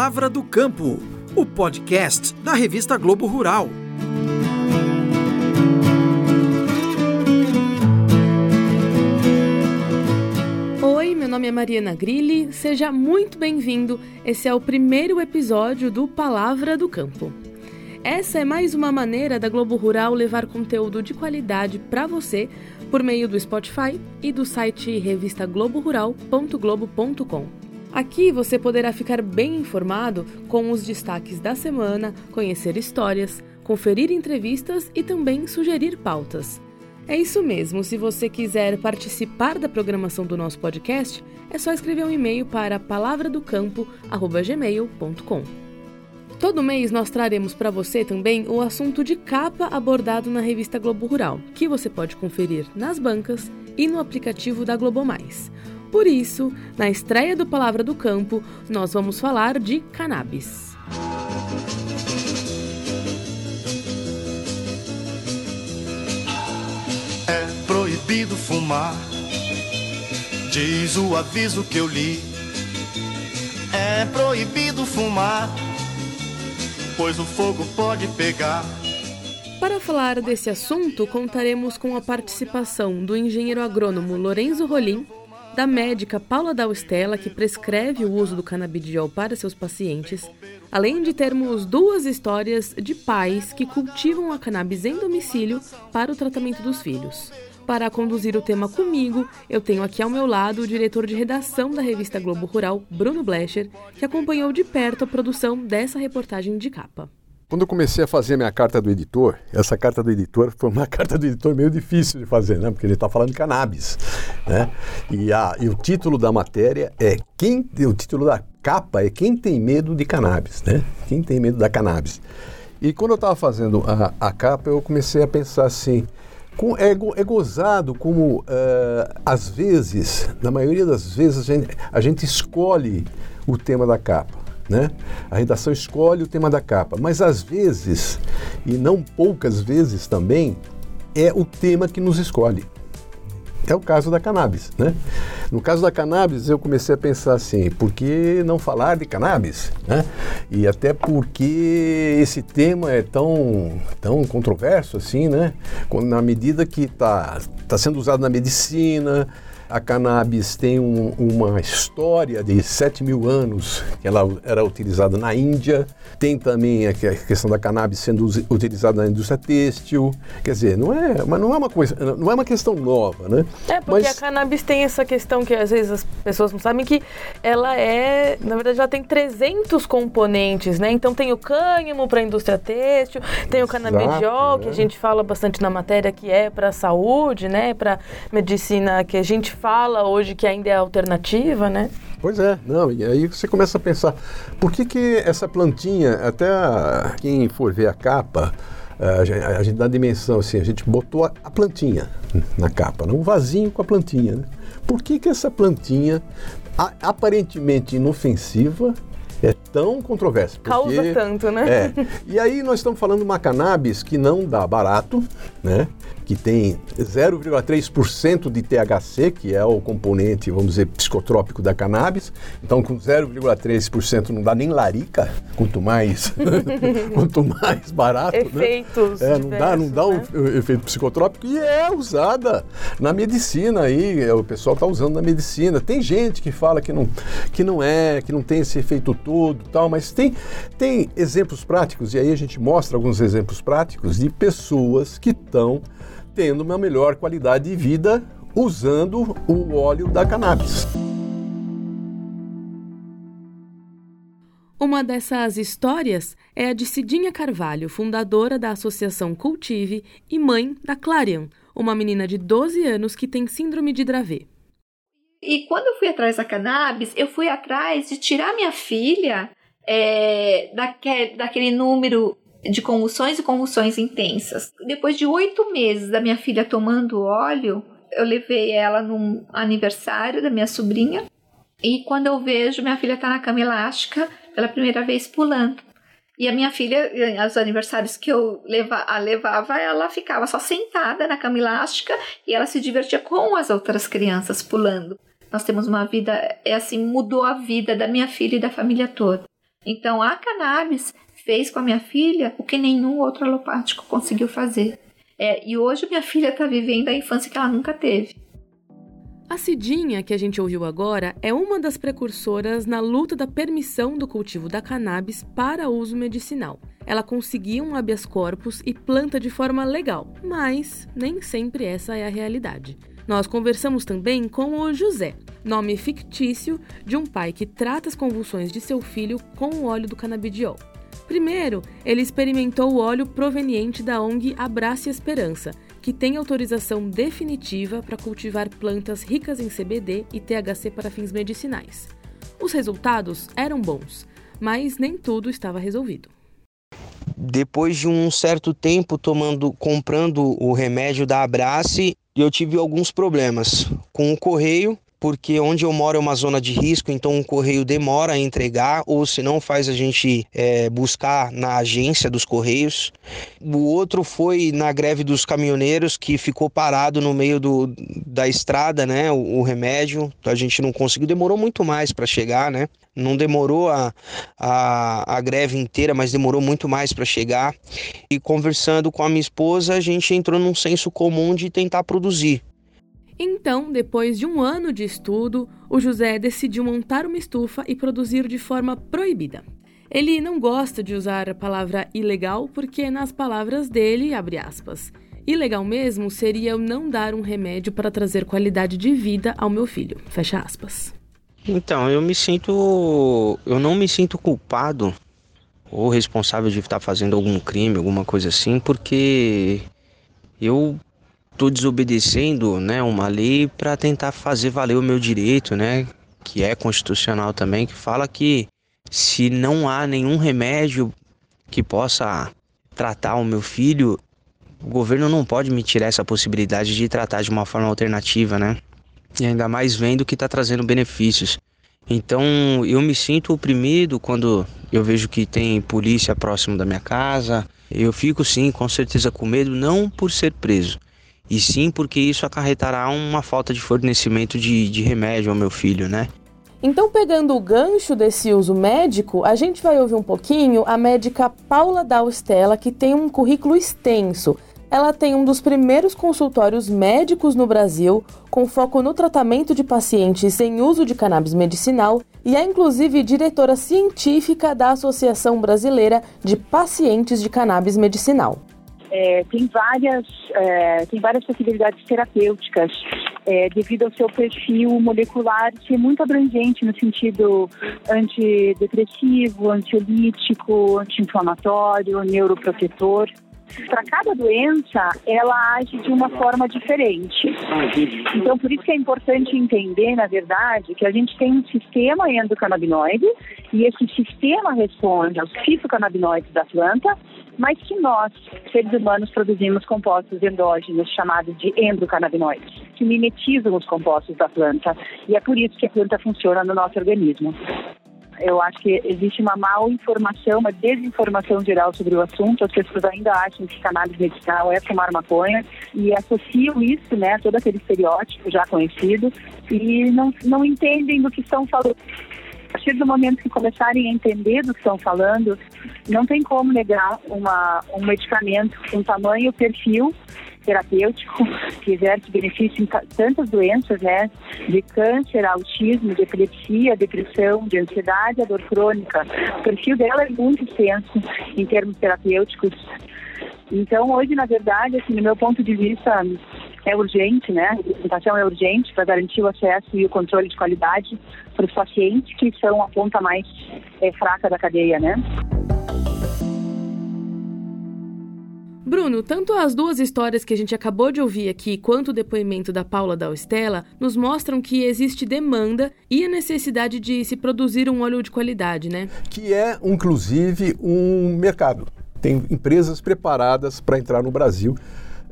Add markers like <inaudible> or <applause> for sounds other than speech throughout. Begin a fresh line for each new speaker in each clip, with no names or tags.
Palavra do Campo, o podcast da revista Globo Rural.
Oi, meu nome é Mariana Grilli, seja muito bem-vindo. Esse é o primeiro episódio do Palavra do Campo. Essa é mais uma maneira da Globo Rural levar conteúdo de qualidade para você por meio do Spotify e do site revistagloborural.globo.com. Aqui você poderá ficar bem informado com os destaques da semana, conhecer histórias, conferir entrevistas e também sugerir pautas. É isso mesmo, se você quiser participar da programação do nosso podcast, é só escrever um e-mail para palavradocampo@gmail.com. Todo mês nós traremos para você também o assunto de capa abordado na revista Globo Rural, que você pode conferir nas bancas e no aplicativo da Globo Mais. Por isso, na estreia do Palavra do Campo, nós vamos falar de cannabis.
É proibido fumar, diz o aviso que eu li. É proibido fumar pois o fogo pode pegar.
Para falar desse assunto, contaremos com a participação do engenheiro agrônomo Lorenzo Rolim, da médica Paula Dalstella, que prescreve o uso do canabidiol para seus pacientes, além de termos duas histórias de pais que cultivam a cannabis em domicílio para o tratamento dos filhos. Para conduzir o tema comigo, eu tenho aqui ao meu lado o diretor de redação da revista Globo Rural, Bruno Blecher, que acompanhou de perto a produção dessa reportagem de capa.
Quando eu comecei a fazer a minha carta do editor, essa carta do editor foi uma <laughs> carta do editor meio difícil de fazer, né? Porque ele está falando de cannabis, né? E, a, e o título da matéria é quem, o título da capa é quem tem medo de cannabis, né? Quem tem medo da cannabis. E quando eu estava fazendo a, a capa, eu comecei a pensar assim, é, é, gozado como, uh, às vezes, na maioria das vezes, a gente, a gente escolhe o tema da capa. Né? A redação escolhe o tema da capa, mas às vezes, e não poucas vezes também, é o tema que nos escolhe. É o caso da cannabis, né? No caso da cannabis, eu comecei a pensar assim, por que não falar de cannabis, né? E até porque esse tema é tão, tão controverso assim, né? Na medida que está tá sendo usado na medicina, a cannabis tem um, uma história de 7 mil anos que ela era utilizada na Índia. Tem também a questão da cannabis sendo utilizada na indústria têxtil. Quer dizer, não é, mas não é uma coisa, não é uma questão nova, né?
É porque mas... a cannabis tem essa questão que às vezes as pessoas não sabem que ela é, na verdade, ela tem 300 componentes, né? Então tem o cânhamo para a indústria têxtil, tem o canabidiol que a é. gente fala bastante na matéria que é para a saúde, né? Para medicina que a gente fala hoje que ainda é alternativa, né?
Pois é, não, e aí você começa a pensar, por que que essa plantinha, até quem for ver a capa, a a gente dá dimensão assim, a gente botou a, a plantinha na capa, né? um vasinho com a plantinha. Né? Por que que essa plantinha, a, aparentemente inofensiva, é tão controversa.
Porque, Causa tanto, né?
É. E aí nós estamos falando de uma cannabis que não dá barato, né? que tem 0,3% de THC, que é o componente, vamos dizer, psicotrópico da cannabis. Então, com 0,3% não dá nem larica, quanto mais, <laughs> quanto mais barato.
Né? Efeitos.
Né? É, não dá, não dá né? um efeito psicotrópico e é usada na medicina aí. É, o pessoal está usando na medicina. Tem gente que fala que não, que não é, que não tem esse efeito todo, tal, mas tem, tem exemplos práticos e aí a gente mostra alguns exemplos práticos de pessoas que estão tendo uma melhor qualidade de vida usando o óleo da cannabis.
Uma dessas histórias é a de Cidinha Carvalho, fundadora da Associação Cultive e mãe da Clarion, uma menina de 12 anos que tem síndrome de Dravet.
E quando eu fui atrás da cannabis, eu fui atrás de tirar minha filha é, daquele, daquele número de convulsões e convulsões intensas. Depois de oito meses da minha filha tomando óleo, eu levei ela num aniversário da minha sobrinha e quando eu vejo, minha filha está na cama elástica pela primeira vez pulando. E a minha filha, aos aniversários que eu leva, a levava, ela ficava só sentada na cama elástica e ela se divertia com as outras crianças pulando. Nós temos uma vida, é assim, mudou a vida da minha filha e da família toda. Então a cannabis fez com a minha filha o que nenhum outro alopático conseguiu fazer. É, e hoje minha filha está vivendo a infância que ela nunca teve.
A Cidinha, que a gente ouviu agora, é uma das precursoras na luta da permissão do cultivo da cannabis para uso medicinal. Ela conseguiu um habeas corpus e planta de forma legal, mas nem sempre essa é a realidade. Nós conversamos também com o José, nome fictício de um pai que trata as convulsões de seu filho com o óleo do canabidiol. Primeiro, ele experimentou o óleo proveniente da ONG Abraça Esperança, que tem autorização definitiva para cultivar plantas ricas em CBD e THC para fins medicinais. Os resultados eram bons, mas nem tudo estava resolvido.
Depois de um certo tempo tomando, comprando o remédio da Abrace, eu tive alguns problemas com o correio porque onde eu moro é uma zona de risco, então o correio demora a entregar, ou se não faz a gente é, buscar na agência dos correios. O outro foi na greve dos caminhoneiros, que ficou parado no meio do, da estrada, né? O, o remédio, a gente não conseguiu, demorou muito mais para chegar, né? Não demorou a, a, a greve inteira, mas demorou muito mais para chegar. E conversando com a minha esposa, a gente entrou num senso comum de tentar produzir.
Então, depois de um ano de estudo, o José decidiu montar uma estufa e produzir de forma proibida. Ele não gosta de usar a palavra ilegal porque, nas palavras dele, abre aspas, ilegal mesmo seria eu não dar um remédio para trazer qualidade de vida ao meu filho, fecha aspas.
Então, eu me sinto. Eu não me sinto culpado ou responsável de estar fazendo algum crime, alguma coisa assim, porque eu estou desobedecendo né, uma lei para tentar fazer valer o meu direito, né, que é constitucional também, que fala que se não há nenhum remédio que possa tratar o meu filho, o governo não pode me tirar essa possibilidade de tratar de uma forma alternativa, né? E ainda mais vendo que está trazendo benefícios. Então eu me sinto oprimido quando eu vejo que tem polícia próximo da minha casa. Eu fico sim, com certeza com medo, não por ser preso, e sim porque isso acarretará uma falta de fornecimento de, de remédio ao meu filho, né?
Então, pegando o gancho desse uso médico, a gente vai ouvir um pouquinho a médica Paula Dalstella, que tem um currículo extenso. Ela tem um dos primeiros consultórios médicos no Brasil, com foco no tratamento de pacientes sem uso de cannabis medicinal, e é inclusive diretora científica da Associação Brasileira de Pacientes de Cannabis Medicinal
é, tem várias é, tem várias possibilidades terapêuticas é, devido ao seu perfil molecular ser muito abrangente no sentido antidepressivo, antiolítico, anti-inflamatório, neuroprotetor para cada doença, ela age de uma forma diferente. Então, por isso que é importante entender, na verdade, que a gente tem um sistema endocannabinoide e esse sistema responde aos fitocannabinoides da planta, mas que nós, seres humanos, produzimos compostos endógenos chamados de endocannabinoides, que mimetizam os compostos da planta. E é por isso que a planta funciona no nosso organismo. Eu acho que existe uma mal informação, uma desinformação geral sobre o assunto. As pessoas ainda acham que cannabis medicinal é fumar maconha e associam isso, né, todo aquele estereótipo já conhecido e não, não entendem do que estão falando. A partir do momento que começarem a entender do que estão falando, não tem como negar uma, um medicamento com tamanho, perfil terapêutico <laughs> que exerce benefício em tantas doenças, né? De câncer, autismo, de epilepsia, depressão, de ansiedade, a dor crônica. O perfil dela é muito extenso em termos terapêuticos. Então, hoje, na verdade, assim, no meu ponto de vista, é urgente, né? A implementação é urgente para garantir o acesso e o controle de qualidade para os pacientes que são a ponta mais é, fraca da cadeia, né?
Bruno, tanto as duas histórias que a gente acabou de ouvir aqui, quanto o depoimento da Paula da Estela, nos mostram que existe demanda e a necessidade de se produzir um óleo de qualidade, né?
Que é, inclusive, um mercado. Tem empresas preparadas para entrar no Brasil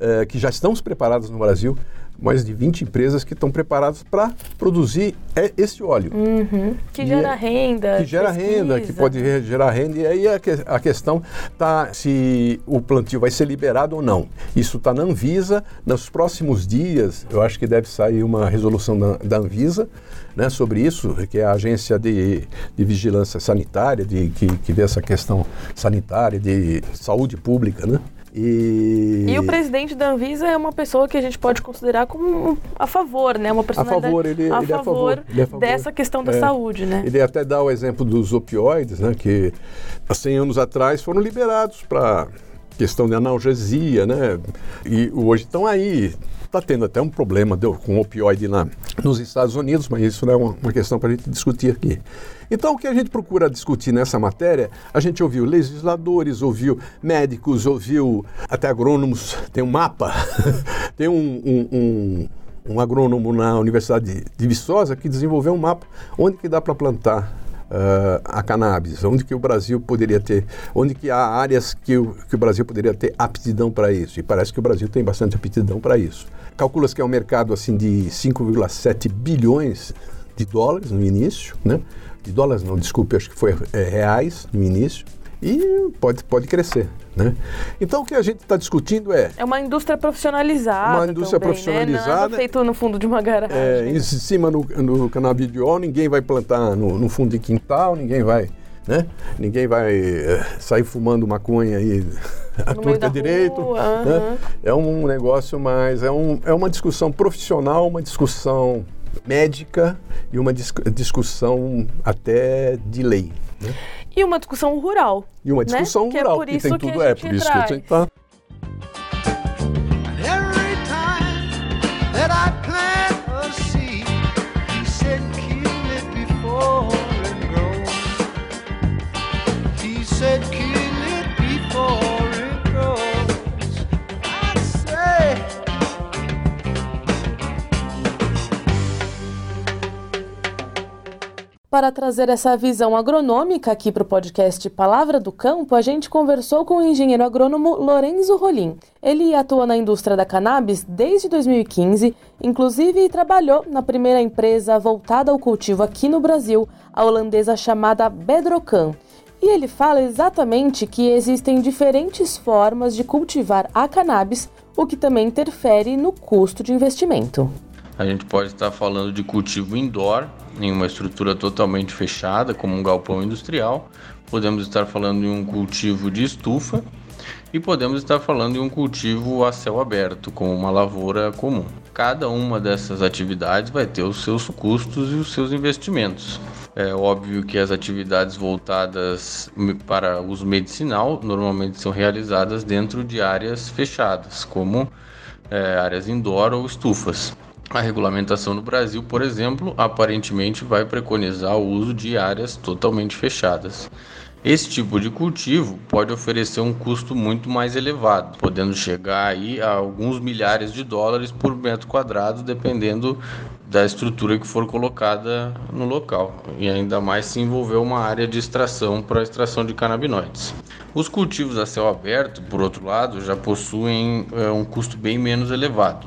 eh, que já estão preparadas no Brasil, mais de 20 empresas que estão preparadas para produzir é, esse óleo.
Uhum. Que
E
gera
é-
renda.
Que gera renda, que
pesquisa.
pode gerar renda. E aí a, que- a questão está se o plantio vai ser liberado ou não. Isso está na Anvisa. Nos próximos dias, eu acho que deve sair uma resolução da, da Anvisa né, sobre isso, que é a agência de, de vigilância sanitária, de, que, que vê essa questão sanitária, de saúde pública. Né? E,
E o presidente da Anvisa é uma pessoa que a gente pode considerar como a favor, né? Uma personalidade
favor, ele-
a
ele é a
favor
favor, ele é a favor.
dessa questão da
É.
saúde, né?
Ele até dá o exemplo dos opioides, né, que há 100 anos atrás foram liberados para questão de analgesia, né? E hoje estão aí. Está tendo até um problema deu, com opioide na, nos Estados Unidos, mas isso não é uma, uma questão para a gente discutir aqui. Então, o que a gente procura discutir nessa matéria, a gente ouviu legisladores, ouviu médicos, ouviu até agrônomos, tem um mapa, <laughs> tem um, um- um- um agrônomo na Universidade de Viçosa que desenvolveu um mapa onde que dá para plantar ah, a cannabis, onde que o Brasil poderia ter, onde que há áreas que o, que o Brasil poderia ter aptidão para isso. E parece que o Brasil tem bastante aptidão para isso. Calcula-se que é um mercado assim de 5,7 bilhões de dólares no início, né? De dólares não, desculpe, acho que foi é, reais no início. E pode, pode crescer, né? Então o que a gente está discutindo é
É uma indústria profissionalizada.
Uma indústria
também, Né?
profissionalizada.
Nada feito no fundo de uma garagem.
É, em cima no, no canabidiol, ninguém vai plantar no, no fundo de quintal, ninguém vai, né? Ninguém vai eh, sair fumando maconha aí <laughs>
meio
torta direito.
rua,
né? É um negócio mais, é, um, é uma discussão profissional, uma discussão médica e uma dis- discussão até de lei. Né?
E uma discussão rural.
E uma
né?
discussão
Que
rural,
é por
que
isso
tem
que
tudo,
a
é por isso que a
traz.
gente tá.
Para trazer essa visão agronômica aqui para o podcast Palavra do Campo, a gente conversou com o engenheiro agrônomo Lorenzo Rolim. Ele atua na indústria da cannabis desde 2015, inclusive trabalhou na primeira empresa voltada ao cultivo aqui no Brasil, a holandesa chamada Bedrocan. E ele fala exatamente que existem diferentes formas de cultivar a cannabis, o que também interfere no custo de investimento.
A gente pode estar falando de cultivo indoor, em uma estrutura totalmente fechada, como um galpão industrial. Podemos estar falando de um cultivo de estufa e podemos estar falando de um cultivo a céu aberto, como uma lavoura comum. Cada uma dessas atividades vai ter os seus custos e os seus investimentos. É óbvio que as atividades voltadas para uso medicinal normalmente são realizadas dentro de áreas fechadas, como é, áreas indoor ou estufas. A regulamentação no Brasil, por exemplo, aparentemente vai preconizar o uso de áreas totalmente fechadas. Esse tipo de cultivo pode oferecer um custo muito mais elevado, podendo chegar aí a alguns milhares de dólares por metro quadrado, dependendo da estrutura que for colocada no local, e ainda mais se envolver uma área de extração para extração de canabinoides. Os cultivos a céu aberto, por outro lado, já possuem é, um custo bem menos elevado.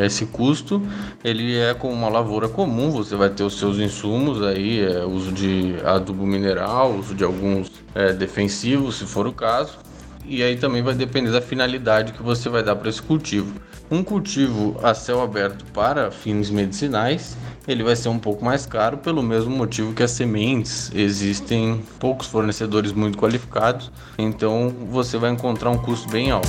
Esse custo ele é como uma lavoura comum, você vai ter os seus insumos aí, é, uso de adubo mineral, uso de alguns é, defensivos, se for o caso, e aí também vai depender da finalidade que você vai dar para esse cultivo. Um cultivo a céu aberto para fins medicinais, ele vai ser um pouco mais caro pelo mesmo motivo que as sementes existem poucos fornecedores muito qualificados, então você vai encontrar um custo bem alto.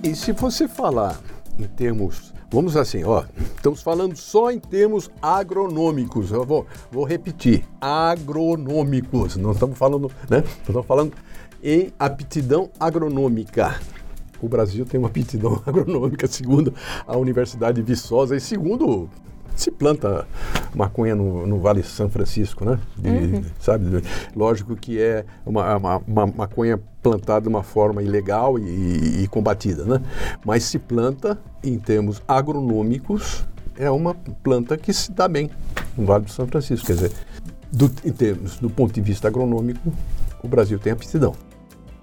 E se você falar em termos, vamos assim, ó, estamos falando só em termos agronômicos. Eu vou, vou repetir, agronômicos. Não estamos falando, né? Estamos falando em aptidão agronômica. O Brasil tem uma aptidão <laughs> agronômica, segundo a Universidade de Viçosa e segundo se planta maconha no, no Vale São Francisco, né? De- Sabe? Lógico que é uma, uma, uma maconha plantada de uma forma ilegal e, e combatida, né? Mas se planta em termos agronômicos é uma planta que se dá bem no Vale do São Francisco, quer dizer, do, em termos do ponto de vista agronômico, o Brasil tem aptidão.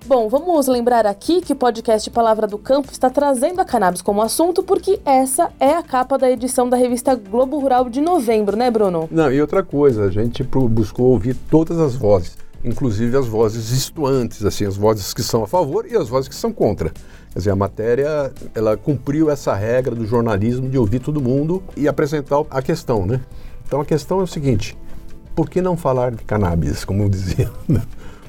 Bom, vamos lembrar aqui que o podcast Palavra do Campo está trazendo a cannabis como assunto porque essa é a capa da edição da revista Globo Rural de novembro, né, Bruno?
Não, e outra coisa, a gente buscou ouvir todas as vozes, inclusive as vozes estuantes, assim, as vozes que são a favor e as vozes que são contra. Quer dizer, a matéria, ela cumpriu essa regra do jornalismo de ouvir todo mundo e apresentar a questão, né? Então a questão é o seguinte, por que não falar de cannabis, como <laughs> eu dizia?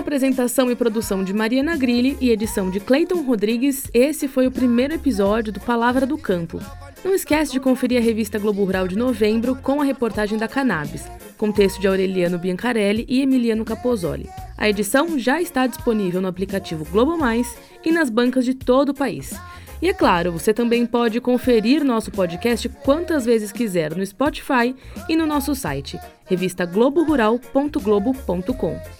Apresentação e produção de Mariana Grilli e edição de Clayton Rodrigues, esse foi o primeiro episódio do Palavra do Campo. Não esquece de conferir a revista Globo Rural de novembro com a reportagem da Cannabis, com texto de Aureliano Biancarelli e Emiliano Capozoli. A edição já está disponível no aplicativo Globo Mais e nas bancas de todo o país. E é claro, você também pode conferir nosso podcast quantas vezes quiser no Spotify e no nosso site, revistagloborural.globo.com.